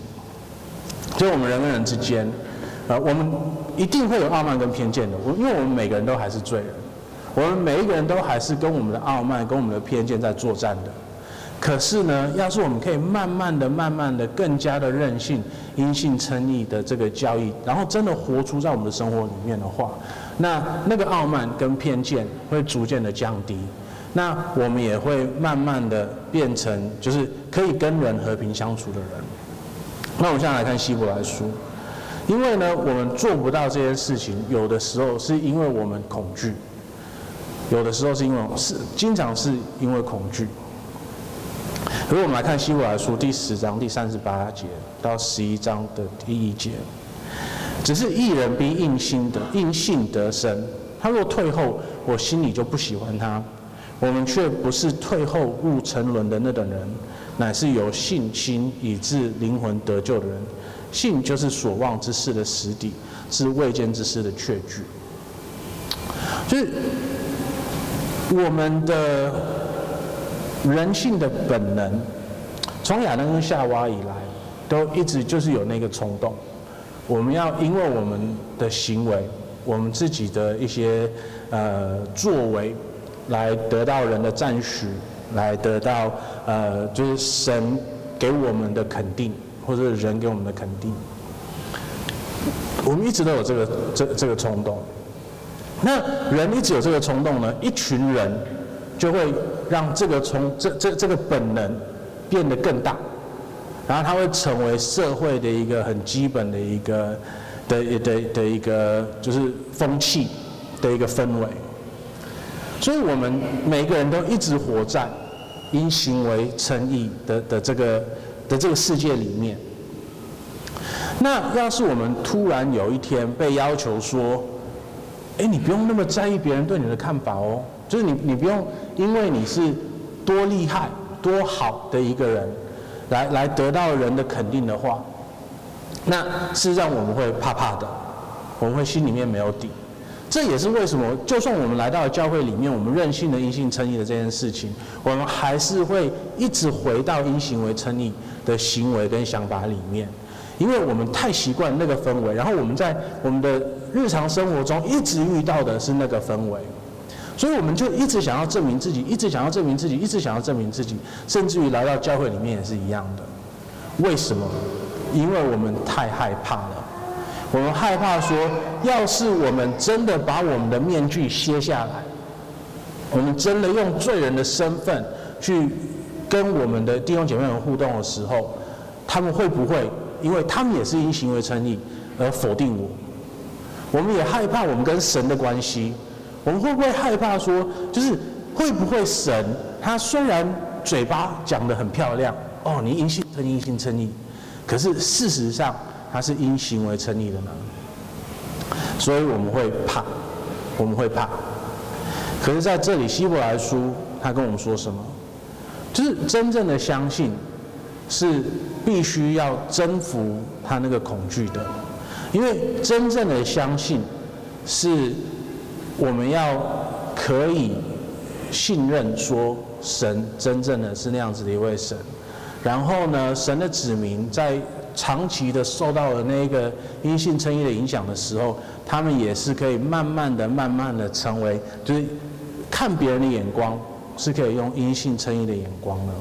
所以我们人跟人之间，呃，我们一定会有傲慢跟偏见的。我因为我们每个人都还是罪人，我们每一个人都还是跟我们的傲慢跟我们的偏见在作战的。可是呢，要是我们可以慢慢的、慢慢的、更加的任性、因性称义的这个教义，然后真的活出在我们的生活里面的话，那那个傲慢跟偏见会逐渐的降低，那我们也会慢慢的变成就是可以跟人和平相处的人。那我们现在来看希伯来书，因为呢，我们做不到这件事情，有的时候是因为我们恐惧，有的时候是因为是经常是因为恐惧。如果我们来看希伯来书第十章第三十八节到十一章的第一节，只是一人必因信得因信得生，他若退后，我心里就不喜欢他。我们却不是退后入沉沦的那等人，乃是有信心以致灵魂得救的人。信就是所望之事的实底，是未见之事的确据。就是我们的。人性的本能，从亚当跟夏娃以来，都一直就是有那个冲动。我们要因为我们的行为，我们自己的一些呃作为，来得到人的赞许，来得到呃就是神给我们的肯定，或者人给我们的肯定。我们一直都有这个这这个冲动。那人一直有这个冲动呢，一群人。就会让这个从这这这个本能变得更大，然后它会成为社会的一个很基本的一个的的的一个就是风气的一个氛围。所以我们每个人都一直活在因行为称义的的这个的这个世界里面。那要是我们突然有一天被要求说，哎，你不用那么在意别人对你的看法哦。就是你，你不用因为你是多厉害、多好的一个人，来来得到人的肯定的话，那事实上我们会怕怕的，我们会心里面没有底。这也是为什么，就算我们来到教会里面，我们任性的因信称义的这件事情，我们还是会一直回到因行为称义的行为跟想法里面，因为我们太习惯那个氛围，然后我们在我们的日常生活中一直遇到的是那个氛围。所以我们就一直想要证明自己，一直想要证明自己，一直想要证明自己，甚至于来到教会里面也是一样的。为什么？因为我们太害怕了。我们害怕说，要是我们真的把我们的面具卸下来，我们真的用罪人的身份去跟我们的弟兄姐妹们互动的时候，他们会不会因为他们也是因行为称义而否定我？我们也害怕我们跟神的关系。我们会不会害怕说，就是会不会神他虽然嘴巴讲得很漂亮，哦，你因信称义，因信称义，可是事实上他是因行为称义的呢？所以我们会怕，我们会怕。可是在这里希伯来书他跟我们说什么？就是真正的相信是必须要征服他那个恐惧的，因为真正的相信是。我们要可以信任说，神真正的是那样子的一位神，然后呢，神的子民在长期的受到了那个阴性称义的影响的时候，他们也是可以慢慢的、慢慢的成为，就是看别人的眼光是可以用阴性称义的眼光的。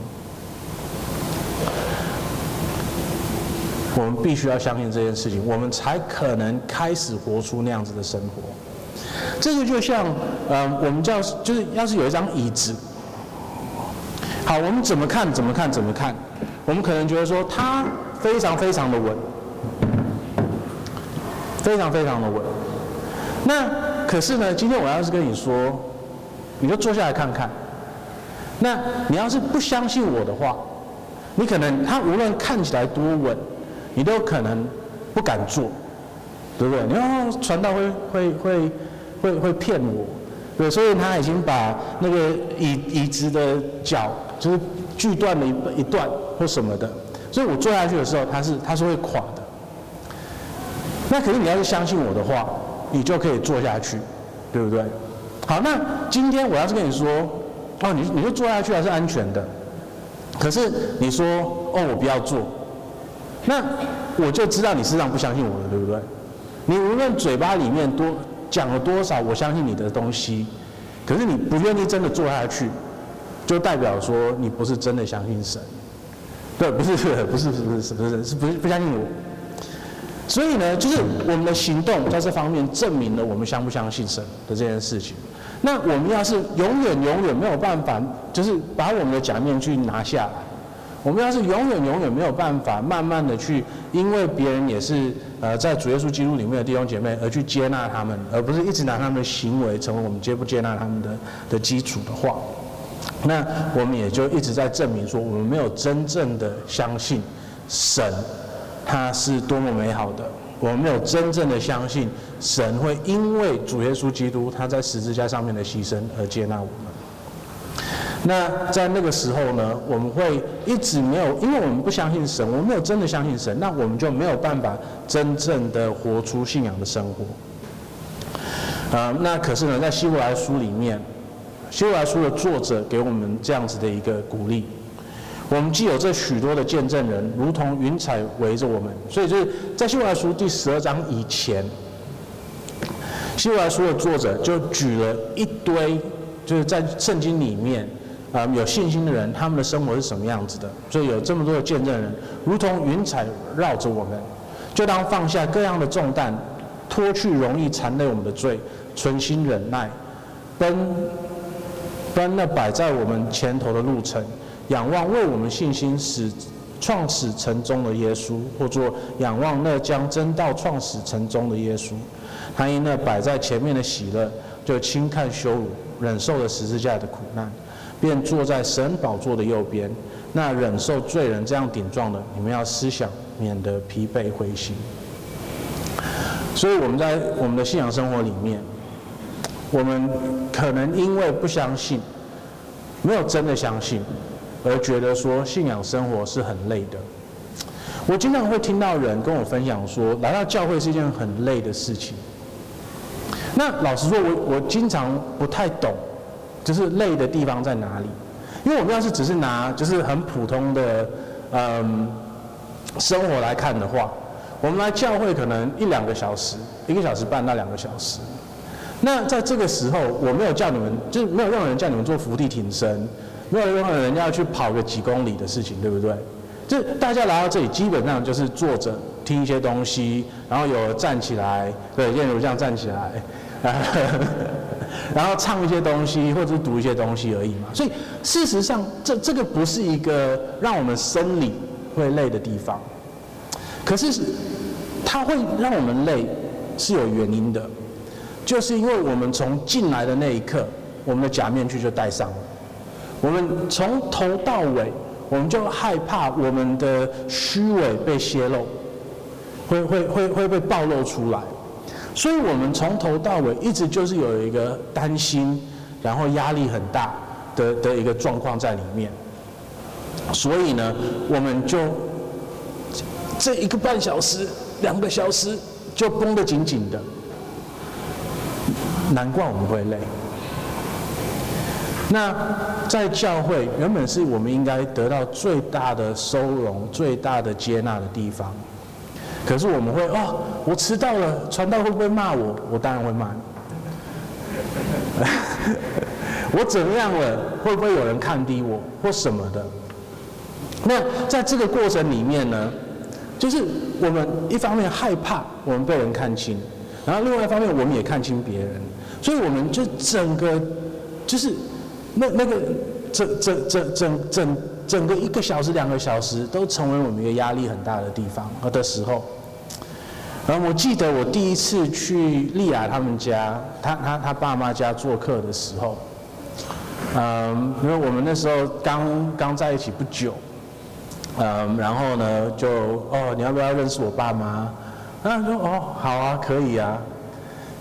我们必须要相信这件事情，我们才可能开始活出那样子的生活。这个就像，呃，我们叫就是，要是有一张椅子，好，我们怎么看怎么看怎么看，我们可能觉得说它非常非常的稳，非常非常的稳。那可是呢，今天我要是跟你说，你就坐下来看看。那你要是不相信我的话，你可能他无论看起来多稳，你都可能不敢坐，对不对？你要传道会会会。会会骗我，对，所以他已经把那个椅椅子的脚就是锯断了一一段或什么的，所以我坐下去的时候，它是它是会垮的。那可是你要是相信我的话，你就可以坐下去，对不对？好，那今天我要是跟你说，哦，你你就坐下去还是安全的，可是你说，哦，我不要坐，那我就知道你实际上不相信我了，对不对？你无论嘴巴里面多讲了多少我相信你的东西，可是你不愿意真的坐下去，就代表说你不是真的相信神，不是，不是，不是，不是，不是，不是，是不是不相信我。所以呢，就是我们的行动在这方面证明了我们相不相信神的这件事情。那我们要是永远永远没有办法，就是把我们的假面具拿下来，我们要是永远永远没有办法慢慢的去，因为别人也是呃在主耶稣基督里面的弟兄姐妹而去接纳他们，而不是一直拿他们的行为成为我们接不接纳他们的的基础的话，那我们也就一直在证明说我们没有真正的相信神。他是多么美好的！我们没有真正的相信神会因为主耶稣基督他在十字架上面的牺牲而接纳我们。那在那个时候呢，我们会一直没有，因为我们不相信神，我们没有真的相信神，那我们就没有办法真正的活出信仰的生活。啊，那可是呢，在希伯来书里面，希伯来书的作者给我们这样子的一个鼓励。我们既有这许多的见证人，如同云彩围着我们，所以就是在希伯来书第十二章以前，希伯来书的作者就举了一堆，就是在圣经里面啊有信心的人，他们的生活是什么样子的。所以有这么多的见证人，如同云彩绕着我们，就当放下各样的重担，脱去容易缠累我们的罪，存心忍耐，奔奔那摆在我们前头的路程。仰望为我们信心使创始成终的耶稣，或作仰望那将真道创始成终的耶稣。他因那摆在前面的喜乐，就轻看羞辱，忍受了十字架的苦难，便坐在神宝座的右边。那忍受罪人这样顶撞的，你们要思想，免得疲惫灰心。所以我们在我们的信仰生活里面，我们可能因为不相信，没有真的相信。而觉得说信仰生活是很累的。我经常会听到人跟我分享说，来到教会是一件很累的事情。那老实说，我我经常不太懂，就是累的地方在哪里？因为我们要是只是拿就是很普通的嗯生活来看的话，我们来教会可能一两个小时，一个小时半到两个小时。那在这个时候，我没有叫你们，就是没有任何人叫你们做伏地挺身。没有任何人要去跑个几公里的事情，对不对？就大家来到这里，基本上就是坐着听一些东西，然后有站起来，对，例如这样站起来，然后唱一些东西，或者是读一些东西而已嘛。所以事实上，这这个不是一个让我们生理会累的地方，可是它会让我们累是有原因的，就是因为我们从进来的那一刻，我们的假面具就戴上了。我们从头到尾，我们就害怕我们的虚伪被泄露，会会会会被暴露出来，所以我们从头到尾一直就是有一个担心，然后压力很大的的一个状况在里面。所以呢，我们就这一个半小时、两个小时就绷得紧紧的，难怪我们会累。那在教会原本是我们应该得到最大的收容、最大的接纳的地方，可是我们会哦，我迟到了，传道会不会骂我？我当然会骂。我怎样了？会不会有人看低我或什么的？那在这个过程里面呢，就是我们一方面害怕我们被人看轻，然后另外一方面我们也看清别人，所以我们就整个就是。那那个整整整整整整个一个小时两个小时都成为我们一个压力很大的地方的时候，然后我记得我第一次去丽雅他们家，他他他爸妈家做客的时候，嗯，因为我们那时候刚刚在一起不久，嗯，然后呢就哦，你要不要认识我爸妈？他说哦，好啊，可以啊。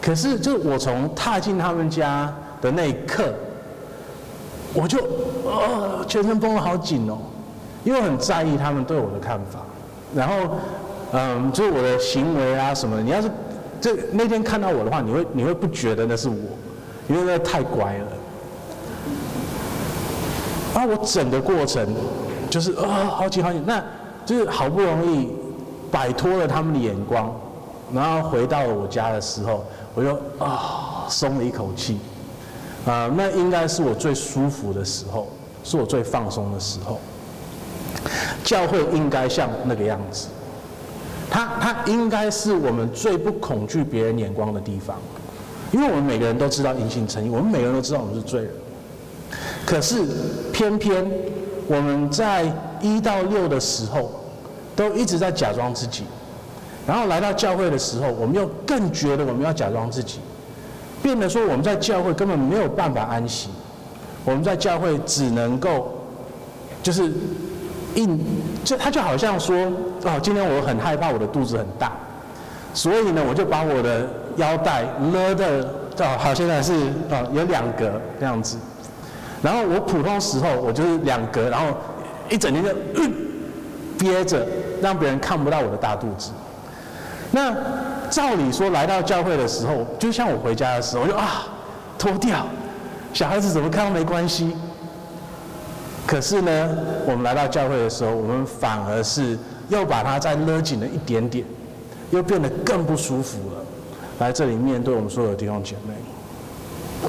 可是就我从踏进他们家的那一刻。我就呃全身绷得好紧哦，因为很在意他们对我的看法。然后，嗯，就是我的行为啊什么的，你要是这那天看到我的话，你会你会不觉得那是我，因为那太乖了。啊，我整个过程就是啊、好紧好紧，那就是好不容易摆脱了他们的眼光，然后回到了我家的时候，我就啊松了一口气，啊，那应该是我最舒服的时候，是我最放松的时候。教会应该像那个样子，它它应该是我们最不恐惧别人眼光的地方，因为我们每个人都知道因信称义，我们每个人都知道我们是罪人。可是，偏偏我们在一到六的时候，都一直在假装自己，然后来到教会的时候，我们又更觉得我们要假装自己，变得说我们在教会根本没有办法安息，我们在教会只能够，就是硬，就他就好像说，哦，今天我很害怕我的肚子很大，所以呢，我就把我的腰带勒的，哦，好，现在是哦有两格这样子。然后我普通时候我就是两格，然后一整天就、憋着，让别人看不到我的大肚子。那照理说来到教会的时候，就像我回家的时候，我就啊脱掉，小孩子怎么看都没关系。可是呢，我们来到教会的时候，我们反而是又把它再勒紧了一点点，又变得更不舒服了。来这里面对我们所有的弟兄姐妹，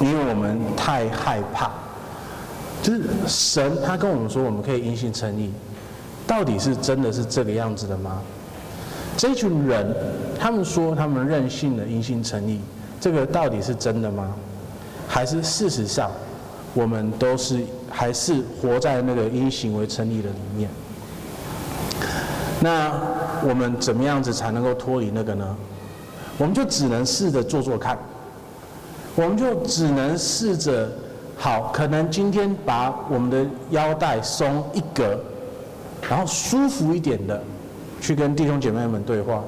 因为我们太害怕。就是神，他跟我们说，我们可以因信称义，到底是真的是这个样子的吗？这群人，他们说他们任性的因信成义，这个到底是真的吗？还是事实上，我们都是还是活在那个因行为成立的里面？那我们怎么样子才能够脱离那个呢？我们就只能试着做做看，我们就只能试着。好，可能今天把我们的腰带松一格，然后舒服一点的去跟弟兄姐妹们对话。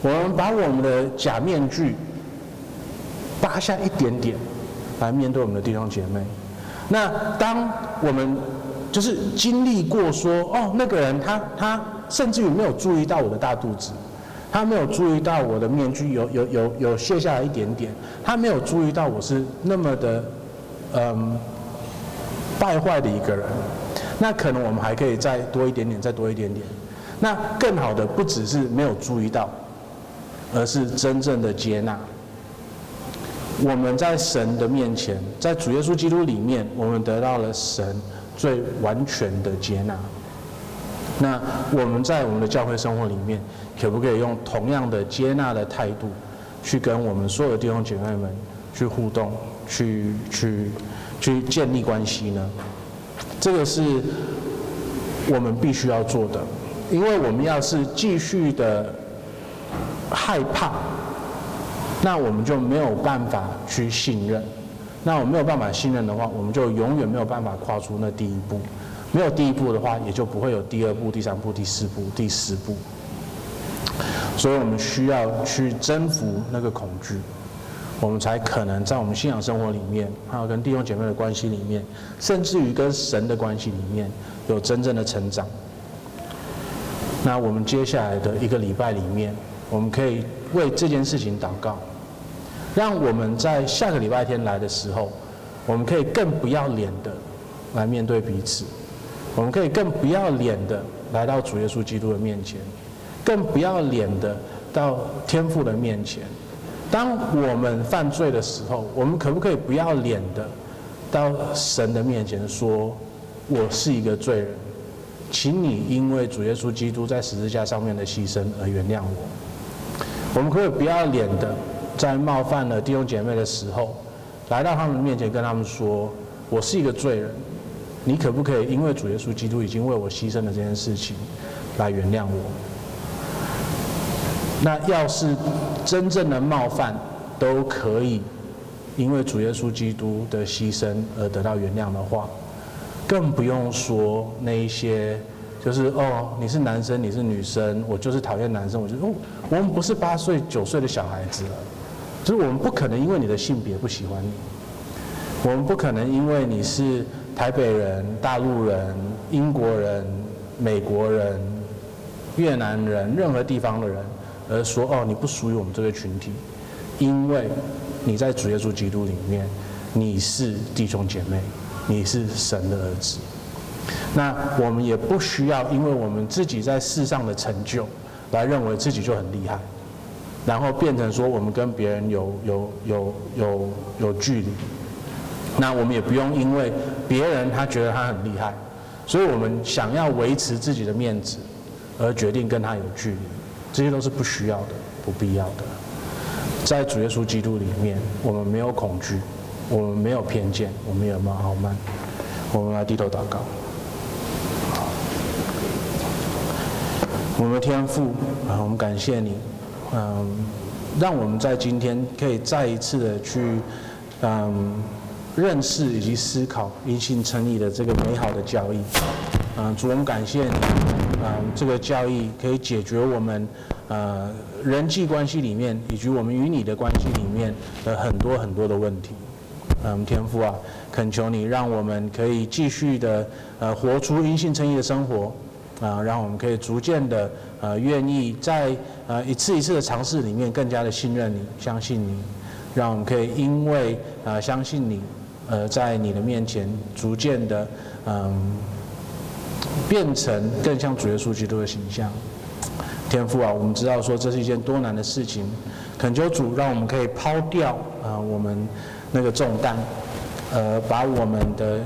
我们把我们的假面具扒下一点点，来面对我们的弟兄姐妹。那当我们就是经历过说，哦，那个人他他甚至于没有注意到我的大肚子，他没有注意到我的面具有有有有卸下来一点点，他没有注意到我是那么的。嗯，败坏的一个人，那可能我们还可以再多一点点，再多一点点。那更好的不只是没有注意到，而是真正的接纳。我们在神的面前，在主耶稣基督里面，我们得到了神最完全的接纳。那我们在我们的教会生活里面，可不可以用同样的接纳的态度，去跟我们所有的弟兄姐妹们去互动？去去去建立关系呢？这个是我们必须要做的，因为我们要是继续的害怕，那我们就没有办法去信任。那我没有办法信任的话，我们就永远没有办法跨出那第一步。没有第一步的话，也就不会有第二步、第三步、第四步、第十步。所以我们需要去征服那个恐惧。我们才可能在我们信仰生活里面，还有跟弟兄姐妹的关系里面，甚至于跟神的关系里面，有真正的成长。那我们接下来的一个礼拜里面，我们可以为这件事情祷告，让我们在下个礼拜天来的时候，我们可以更不要脸的来面对彼此，我们可以更不要脸的来到主耶稣基督的面前，更不要脸的到天父的面前。当我们犯罪的时候，我们可不可以不要脸的到神的面前说：“我是一个罪人，请你因为主耶稣基督在十字架上面的牺牲而原谅我。”我们可以不要脸的在冒犯了弟兄姐妹的时候，来到他们面前跟他们说：“我是一个罪人，你可不可以因为主耶稣基督已经为我牺牲了这件事情，来原谅我？”那要是真正的冒犯都可以因为主耶稣基督的牺牲而得到原谅的话，更不用说那一些就是哦，你是男生，你是女生，我就是讨厌男生，我就哦，我们不是八岁九岁的小孩子了，就是我们不可能因为你的性别不喜欢你，我们不可能因为你是台北人、大陆人、英国人、美国人、越南人，任何地方的人，而说哦，你不属于我们这个群体，因为你在主耶稣基督里面，你是弟兄姐妹，你是神的儿子。那我们也不需要，因为我们自己在世上的成就，来认为自己就很厉害，然后变成说我们跟别人有有有有有距离。那我们也不用因为别人他觉得他很厉害，所以我们想要维持自己的面子，而决定跟他有距离。这些都是不需要的、不必要的。在主耶稣基督里面，我们没有恐惧，我们没有偏见，我们也没有傲慢。我们来低头祷告。我们天父啊，我们感谢你，嗯，让我们在今天可以再一次的去，嗯，认识以及思考因信称义的这个美好的教义，嗯，主，我们感谢你，嗯，这个教义可以解决我们，呃，人际关系里面以及我们与你的关系里面的很多很多的问题，嗯，天父啊，恳求你让我们可以继续的，呃，活出因信称义的生活。啊，让我们可以逐渐的呃，愿意在呃一次一次的尝试里面，更加的信任你，相信你，让我们可以因为、呃、相信你，呃，在你的面前逐渐的嗯、变成更像主耶稣基督的形象。天父啊，我们知道说这是一件多难的事情，恳求主让我们可以抛掉啊、我们那个重担，呃，把我们的。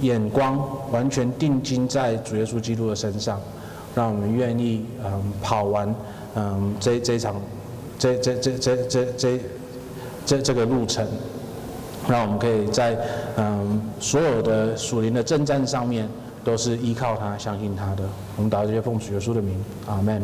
眼光完全定睛在主耶稣基督的身上，让我们愿意嗯跑完嗯这这场这这这这这这这这个路程，让我们可以在嗯所有的属灵的征战上面都是依靠他、相信他的。我们祷这些奉主耶稣的名，阿门。